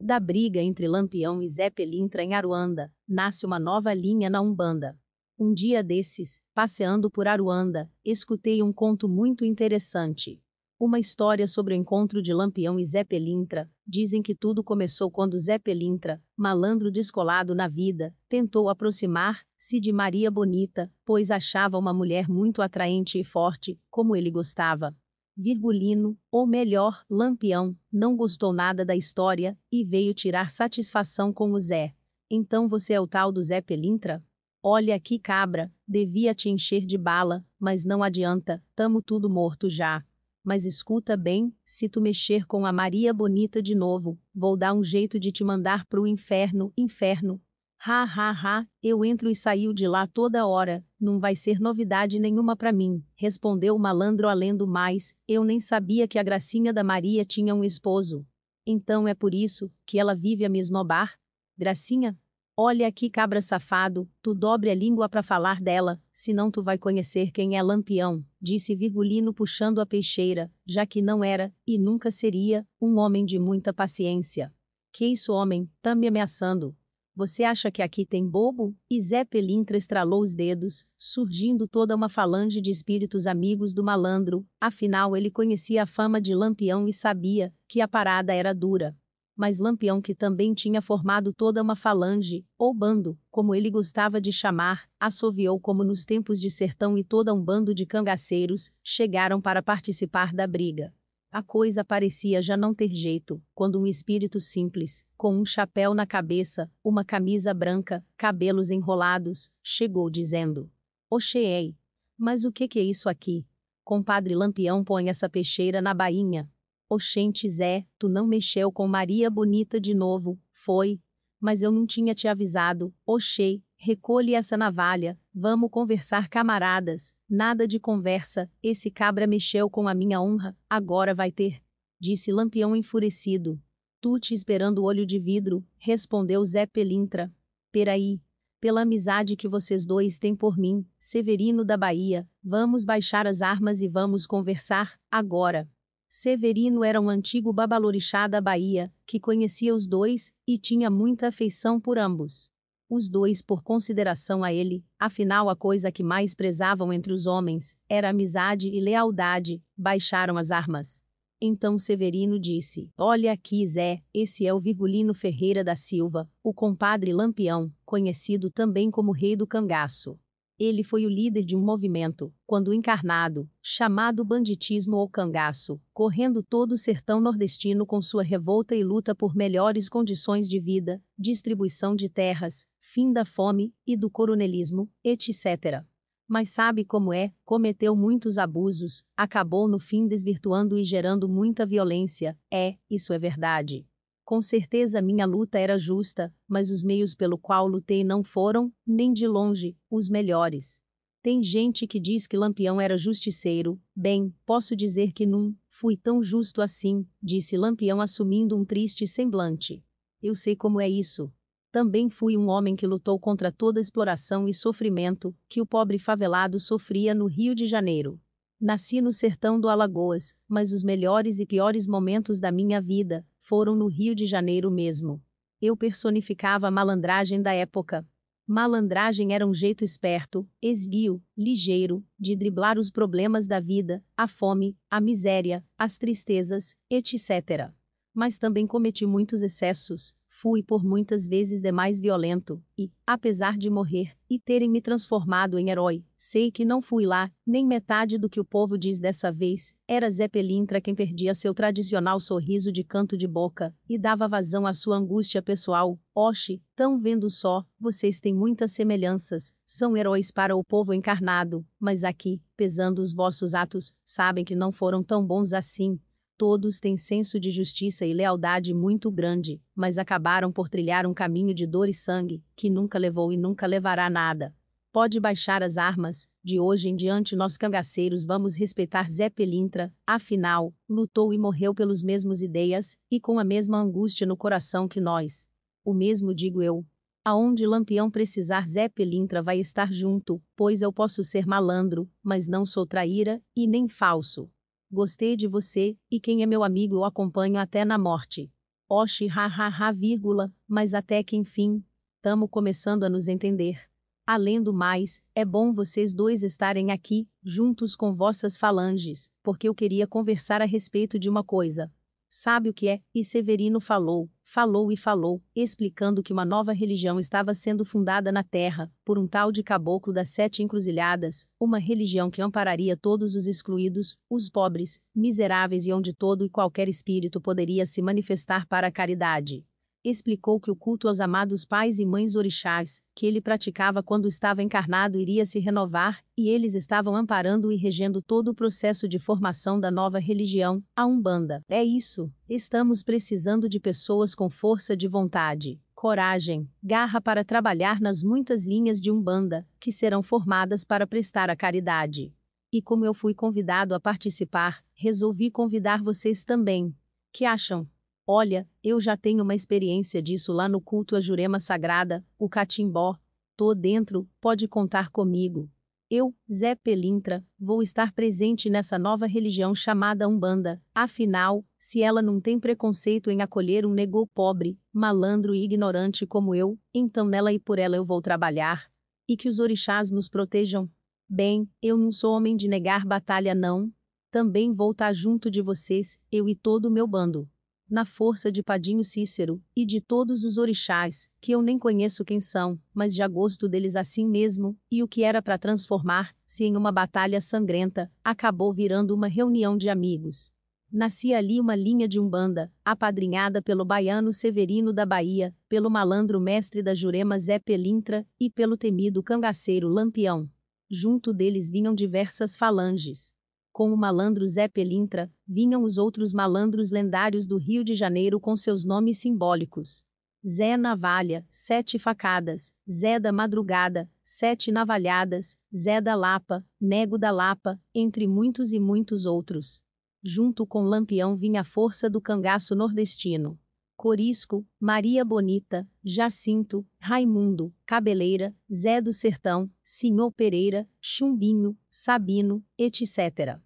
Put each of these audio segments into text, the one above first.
Da briga entre Lampião e Zé Pelintra em Aruanda, nasce uma nova linha na Umbanda. Um dia desses, passeando por Aruanda, escutei um conto muito interessante. Uma história sobre o encontro de Lampião e Zé Pelintra. Dizem que tudo começou quando Zé Pelintra, malandro descolado na vida, tentou aproximar-se de Maria Bonita, pois achava uma mulher muito atraente e forte, como ele gostava. Virgulino, ou melhor, Lampião, não gostou nada da história e veio tirar satisfação com o Zé. Então você é o tal do Zé Pelintra? Olha aqui, cabra, devia te encher de bala, mas não adianta, tamo tudo morto já. Mas escuta bem, se tu mexer com a Maria Bonita de novo, vou dar um jeito de te mandar pro inferno, inferno, Ha ha ha, eu entro e saio de lá toda hora, não vai ser novidade nenhuma para mim, respondeu o malandro além do mais, eu nem sabia que a gracinha da Maria tinha um esposo. Então é por isso que ela vive a me esnobar? Gracinha? Olha aqui cabra safado, tu dobre a língua para falar dela, senão tu vai conhecer quem é Lampião, disse Virgulino puxando a peixeira, já que não era, e nunca seria, um homem de muita paciência. Que isso homem, tá me ameaçando, você acha que aqui tem bobo? E Zé Pelintra estralou os dedos, surgindo toda uma falange de espíritos amigos do malandro, afinal ele conhecia a fama de Lampião e sabia que a parada era dura. Mas Lampião, que também tinha formado toda uma falange, ou bando, como ele gostava de chamar, assoviou como nos tempos de sertão e toda um bando de cangaceiros chegaram para participar da briga. A coisa parecia já não ter jeito, quando um espírito simples, com um chapéu na cabeça, uma camisa branca, cabelos enrolados, chegou dizendo: Oxei! Mas o que, que é isso aqui? Compadre Lampião põe essa peixeira na bainha. Oxente Zé, tu não mexeu com Maria Bonita de novo, foi? Mas eu não tinha te avisado, Oxei, Recolhe essa navalha, vamos conversar camaradas, nada de conversa, esse cabra mexeu com a minha honra, agora vai ter. Disse Lampião enfurecido. Tu te esperando o olho de vidro, respondeu Zé Pelintra. Peraí. Pela amizade que vocês dois têm por mim, Severino da Bahia, vamos baixar as armas e vamos conversar, agora. Severino era um antigo babalorixá da Bahia, que conhecia os dois, e tinha muita afeição por ambos os dois por consideração a ele, afinal a coisa que mais prezavam entre os homens era amizade e lealdade, baixaram as armas. Então Severino disse: Olha aqui, Zé, esse é o Virgulino Ferreira da Silva, o compadre Lampião, conhecido também como Rei do Cangaço. Ele foi o líder de um movimento, quando encarnado, chamado banditismo ou cangaço, correndo todo o sertão nordestino com sua revolta e luta por melhores condições de vida, distribuição de terras, fim da fome e do coronelismo, etc. Mas sabe como é? Cometeu muitos abusos, acabou no fim desvirtuando e gerando muita violência. É, isso é verdade. Com certeza minha luta era justa, mas os meios pelo qual lutei não foram, nem de longe, os melhores. Tem gente que diz que Lampião era justiceiro. Bem, posso dizer que não fui tão justo assim, disse Lampião assumindo um triste semblante. Eu sei como é isso. Também fui um homem que lutou contra toda exploração e sofrimento que o pobre favelado sofria no Rio de Janeiro. Nasci no sertão do Alagoas, mas os melhores e piores momentos da minha vida foram no Rio de Janeiro mesmo. Eu personificava a malandragem da época. Malandragem era um jeito esperto, esguio, ligeiro, de driblar os problemas da vida, a fome, a miséria, as tristezas, etc. Mas também cometi muitos excessos, fui por muitas vezes demais violento, e, apesar de morrer, e terem me transformado em herói, sei que não fui lá, nem metade do que o povo diz dessa vez, era Zé Pelintra quem perdia seu tradicional sorriso de canto de boca, e dava vazão à sua angústia pessoal, oxe, tão vendo só, vocês têm muitas semelhanças, são heróis para o povo encarnado, mas aqui, pesando os vossos atos, sabem que não foram tão bons assim, Todos têm senso de justiça e lealdade muito grande, mas acabaram por trilhar um caminho de dor e sangue, que nunca levou e nunca levará nada. Pode baixar as armas, de hoje em diante nós cangaceiros vamos respeitar Zé Pelintra, afinal, lutou e morreu pelos mesmos ideias, e com a mesma angústia no coração que nós. O mesmo digo eu. Aonde Lampião precisar Zé Pelintra vai estar junto, pois eu posso ser malandro, mas não sou traíra, e nem falso. Gostei de você, e quem é meu amigo eu acompanho até na morte. Oxi, ha, ha, ha, vírgula, mas até que enfim, tamo começando a nos entender. Além do mais, é bom vocês dois estarem aqui, juntos com vossas falanges, porque eu queria conversar a respeito de uma coisa. Sabe o que é? E Severino falou, falou e falou, explicando que uma nova religião estava sendo fundada na Terra, por um tal de caboclo das sete encruzilhadas, uma religião que ampararia todos os excluídos, os pobres, miseráveis e onde todo e qualquer espírito poderia se manifestar para a caridade explicou que o culto aos amados pais e mães orixás, que ele praticava quando estava encarnado, iria se renovar, e eles estavam amparando e regendo todo o processo de formação da nova religião, a Umbanda. É isso. Estamos precisando de pessoas com força de vontade, coragem, garra para trabalhar nas muitas linhas de Umbanda, que serão formadas para prestar a caridade. E como eu fui convidado a participar, resolvi convidar vocês também. Que acham? Olha, eu já tenho uma experiência disso lá no culto à Jurema Sagrada, o Catimbó. Tô dentro, pode contar comigo. Eu, Zé Pelintra, vou estar presente nessa nova religião chamada Umbanda. Afinal, se ela não tem preconceito em acolher um negô pobre, malandro e ignorante como eu, então nela e por ela eu vou trabalhar. E que os orixás nos protejam. Bem, eu não sou homem de negar batalha, não. Também vou estar junto de vocês, eu e todo o meu bando na força de Padinho Cícero, e de todos os orixás, que eu nem conheço quem são, mas já gosto deles assim mesmo, e o que era para transformar-se em uma batalha sangrenta, acabou virando uma reunião de amigos. Nascia ali uma linha de umbanda, apadrinhada pelo baiano Severino da Bahia, pelo malandro mestre da Jurema Zé Pelintra, e pelo temido cangaceiro Lampião. Junto deles vinham diversas falanges, com o malandro Zé Pelintra, vinham os outros malandros lendários do Rio de Janeiro com seus nomes simbólicos. Zé Navalha, Sete Facadas, Zé da Madrugada, Sete Navalhadas, Zé da Lapa, Nego da Lapa, entre muitos e muitos outros. Junto com Lampião vinha a força do cangaço nordestino. Corisco, Maria Bonita, Jacinto, Raimundo, Cabeleira, Zé do Sertão, Senhor Pereira, Chumbinho, Sabino, etc.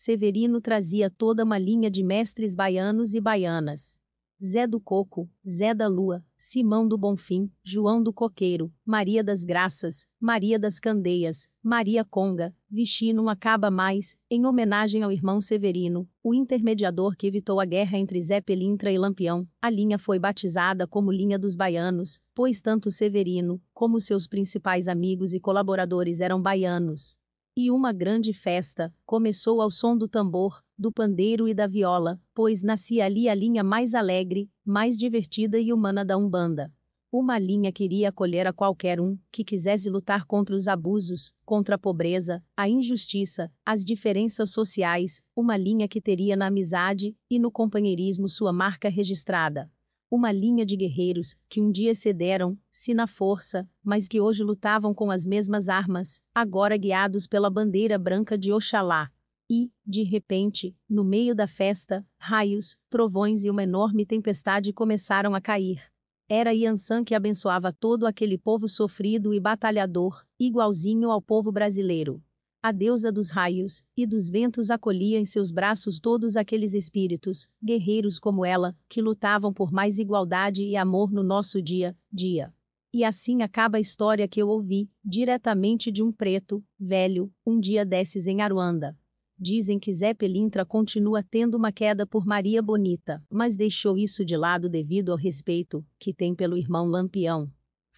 Severino trazia toda uma linha de mestres baianos e baianas. Zé do Coco, Zé da Lua, Simão do Bonfim, João do Coqueiro, Maria das Graças, Maria das Candeias, Maria Conga, Vichy não acaba mais, em homenagem ao irmão Severino, o intermediador que evitou a guerra entre Zé Pelintra e Lampião, a linha foi batizada como Linha dos Baianos, pois tanto Severino, como seus principais amigos e colaboradores eram baianos. E uma grande festa começou ao som do tambor, do pandeiro e da viola, pois nascia ali a linha mais alegre, mais divertida e humana da Umbanda. Uma linha queria acolher a qualquer um que quisesse lutar contra os abusos, contra a pobreza, a injustiça, as diferenças sociais, uma linha que teria na amizade e no companheirismo sua marca registrada uma linha de guerreiros que um dia cederam-se na força, mas que hoje lutavam com as mesmas armas, agora guiados pela bandeira branca de Oxalá. E, de repente, no meio da festa, raios, trovões e uma enorme tempestade começaram a cair. Era Yansan que abençoava todo aquele povo sofrido e batalhador, igualzinho ao povo brasileiro. A deusa dos raios e dos ventos acolhia em seus braços todos aqueles espíritos, guerreiros como ela, que lutavam por mais igualdade e amor no nosso dia, dia. E assim acaba a história que eu ouvi, diretamente de um preto, velho, um dia desses em Aruanda. Dizem que Zé Pelintra continua tendo uma queda por Maria Bonita, mas deixou isso de lado devido ao respeito que tem pelo irmão Lampião.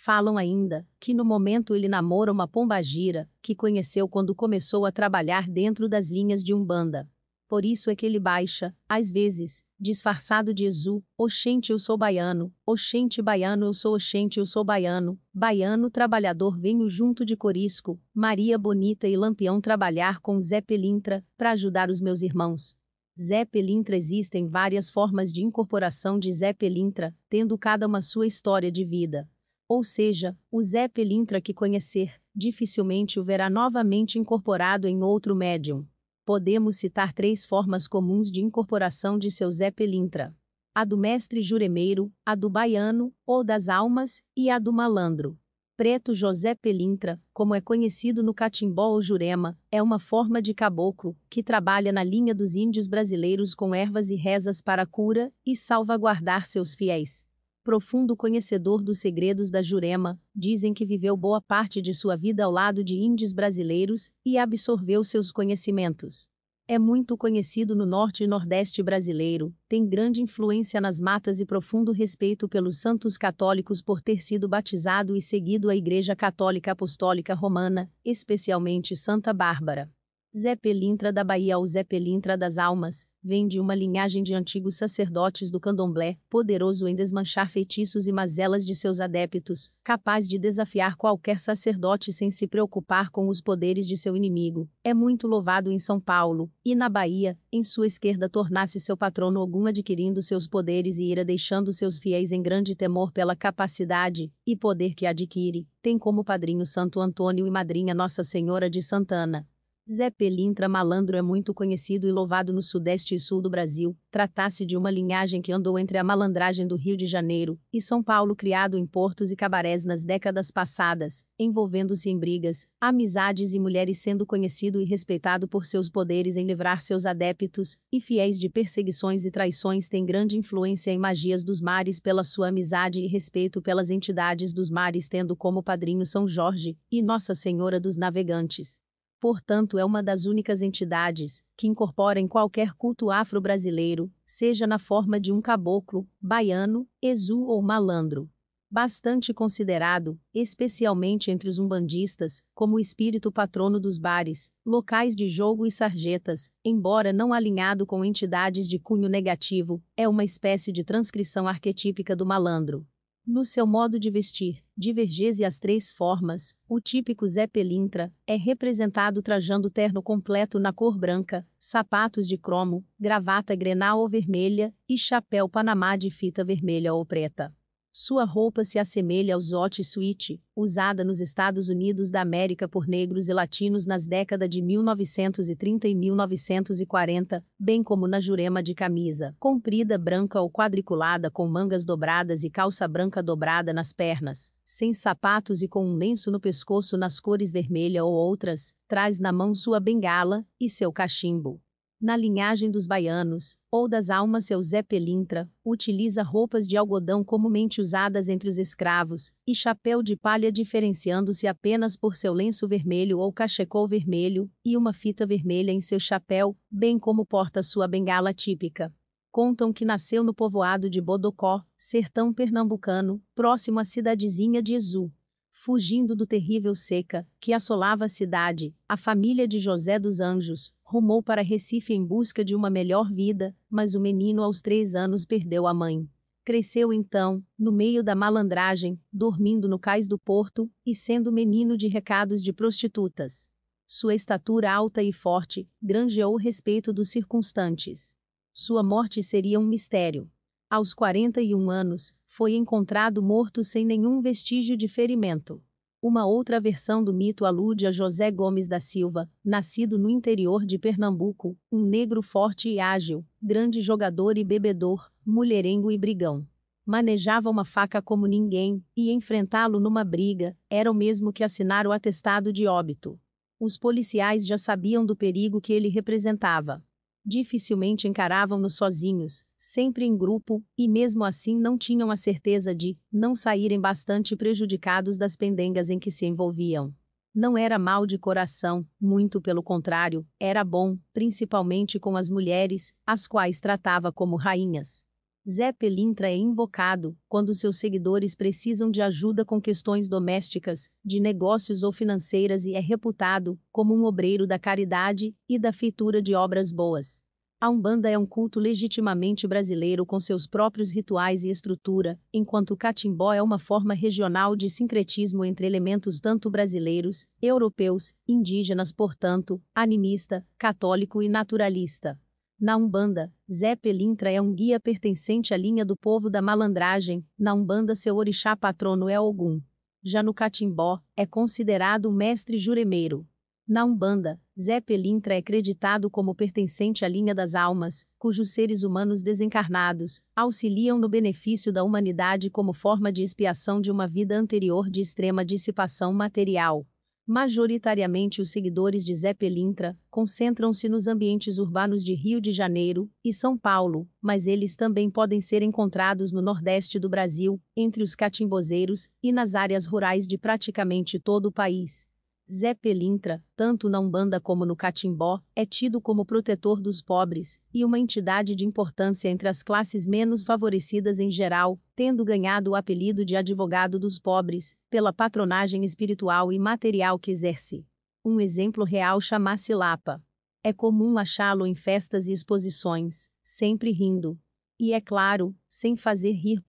Falam ainda que no momento ele namora uma pombagira, que conheceu quando começou a trabalhar dentro das linhas de Umbanda. Por isso é que ele baixa, às vezes, disfarçado de Exu, Oxente eu sou baiano, Oxente baiano eu sou Oxente eu sou baiano, baiano trabalhador venho junto de Corisco, Maria Bonita e Lampião trabalhar com Zé Pelintra, para ajudar os meus irmãos. Zé Pelintra existem várias formas de incorporação de Zé Pelintra, tendo cada uma sua história de vida. Ou seja, o Zé Pelintra que conhecer, dificilmente o verá novamente incorporado em outro médium. Podemos citar três formas comuns de incorporação de seu Zé Pelintra: a do mestre juremeiro, a do baiano, ou das almas, e a do malandro. Preto José Pelintra, como é conhecido no catimbó ou jurema, é uma forma de caboclo, que trabalha na linha dos índios brasileiros com ervas e rezas para cura e salvaguardar seus fiéis. Profundo conhecedor dos segredos da Jurema, dizem que viveu boa parte de sua vida ao lado de índios brasileiros e absorveu seus conhecimentos. É muito conhecido no norte e nordeste brasileiro, tem grande influência nas matas e profundo respeito pelos santos católicos por ter sido batizado e seguido a Igreja Católica Apostólica Romana, especialmente Santa Bárbara. Zé Pelintra da Bahia ou Zé Pelintra das Almas, vem de uma linhagem de antigos sacerdotes do candomblé, poderoso em desmanchar feitiços e mazelas de seus adeptos, capaz de desafiar qualquer sacerdote sem se preocupar com os poderes de seu inimigo. É muito louvado em São Paulo, e na Bahia, em sua esquerda tornasse seu patrono algum adquirindo seus poderes e ira deixando seus fiéis em grande temor pela capacidade e poder que adquire. Tem como padrinho Santo Antônio e madrinha Nossa Senhora de Santana. Zé Pelintra Malandro é muito conhecido e louvado no sudeste e sul do Brasil. Tratasse de uma linhagem que andou entre a malandragem do Rio de Janeiro e São Paulo, criado em portos e cabarés nas décadas passadas, envolvendo-se em brigas, amizades e mulheres, sendo conhecido e respeitado por seus poderes em livrar seus adeptos e fiéis de perseguições e traições. Tem grande influência em magias dos mares pela sua amizade e respeito pelas entidades dos mares, tendo como padrinho São Jorge e Nossa Senhora dos Navegantes portanto é uma das únicas entidades que incorpora em qualquer culto afro-brasileiro, seja na forma de um caboclo, baiano, exu ou malandro. Bastante considerado, especialmente entre os umbandistas, como o espírito patrono dos bares, locais de jogo e sarjetas, embora não alinhado com entidades de cunho negativo, é uma espécie de transcrição arquetípica do malandro. No seu modo de vestir, divergese as três formas, o típico Zé Pelintra é representado trajando terno completo na cor branca, sapatos de cromo, gravata grenal ou vermelha e chapéu panamá de fita vermelha ou preta. Sua roupa se assemelha ao Zote Suite, usada nos Estados Unidos da América por negros e latinos nas décadas de 1930 e 1940, bem como na jurema de camisa, comprida branca ou quadriculada com mangas dobradas e calça branca dobrada nas pernas, sem sapatos e com um lenço no pescoço nas cores vermelha ou outras, traz na mão sua bengala e seu cachimbo na linhagem dos baianos, ou das almas seu Zé Pelintra, utiliza roupas de algodão comumente usadas entre os escravos, e chapéu de palha diferenciando-se apenas por seu lenço vermelho ou cachecol vermelho, e uma fita vermelha em seu chapéu, bem como porta sua bengala típica. Contam que nasceu no povoado de Bodocó, sertão pernambucano, próximo à cidadezinha de Exu. Fugindo do terrível seca, que assolava a cidade, a família de José dos Anjos, rumou para Recife em busca de uma melhor vida, mas o menino aos três anos perdeu a mãe. Cresceu então, no meio da malandragem, dormindo no cais do porto, e sendo menino de recados de prostitutas. Sua estatura alta e forte, granjeou o respeito dos circunstantes. Sua morte seria um mistério. Aos 41 anos, foi encontrado morto sem nenhum vestígio de ferimento. Uma outra versão do mito alude a José Gomes da Silva, nascido no interior de Pernambuco, um negro forte e ágil, grande jogador e bebedor, mulherengo e brigão. Manejava uma faca como ninguém, e enfrentá-lo numa briga era o mesmo que assinar o atestado de óbito. Os policiais já sabiam do perigo que ele representava dificilmente encaravam-no sozinhos, sempre em grupo, e mesmo assim não tinham a certeza de não saírem bastante prejudicados das pendengas em que se envolviam. Não era mal de coração, muito pelo contrário, era bom, principalmente com as mulheres, as quais tratava como rainhas. Zé Pelintra é invocado quando seus seguidores precisam de ajuda com questões domésticas, de negócios ou financeiras e é reputado como um obreiro da caridade e da feitura de obras boas. A Umbanda é um culto legitimamente brasileiro com seus próprios rituais e estrutura, enquanto o catimbó é uma forma regional de sincretismo entre elementos tanto brasileiros, europeus, indígenas, portanto, animista, católico e naturalista. Na Umbanda, Zé Pelintra é um guia pertencente à linha do povo da malandragem, na Umbanda seu orixá patrono é Ogum. Já no Catimbó, é considerado o mestre juremeiro. Na Umbanda, Zé Pelintra é creditado como pertencente à linha das almas, cujos seres humanos desencarnados auxiliam no benefício da humanidade como forma de expiação de uma vida anterior de extrema dissipação material. Majoritariamente os seguidores de Zé Pelintra concentram-se nos ambientes urbanos de Rio de Janeiro e São Paulo, mas eles também podem ser encontrados no Nordeste do Brasil, entre os catimbozeiros e nas áreas rurais de praticamente todo o país. Zé Pelintra, tanto na Umbanda como no Catimbó, é tido como protetor dos pobres e uma entidade de importância entre as classes menos favorecidas em geral, tendo ganhado o apelido de advogado dos pobres, pela patronagem espiritual e material que exerce. Um exemplo real chama-se Lapa. É comum achá-lo em festas e exposições, sempre rindo. E é claro, sem fazer rir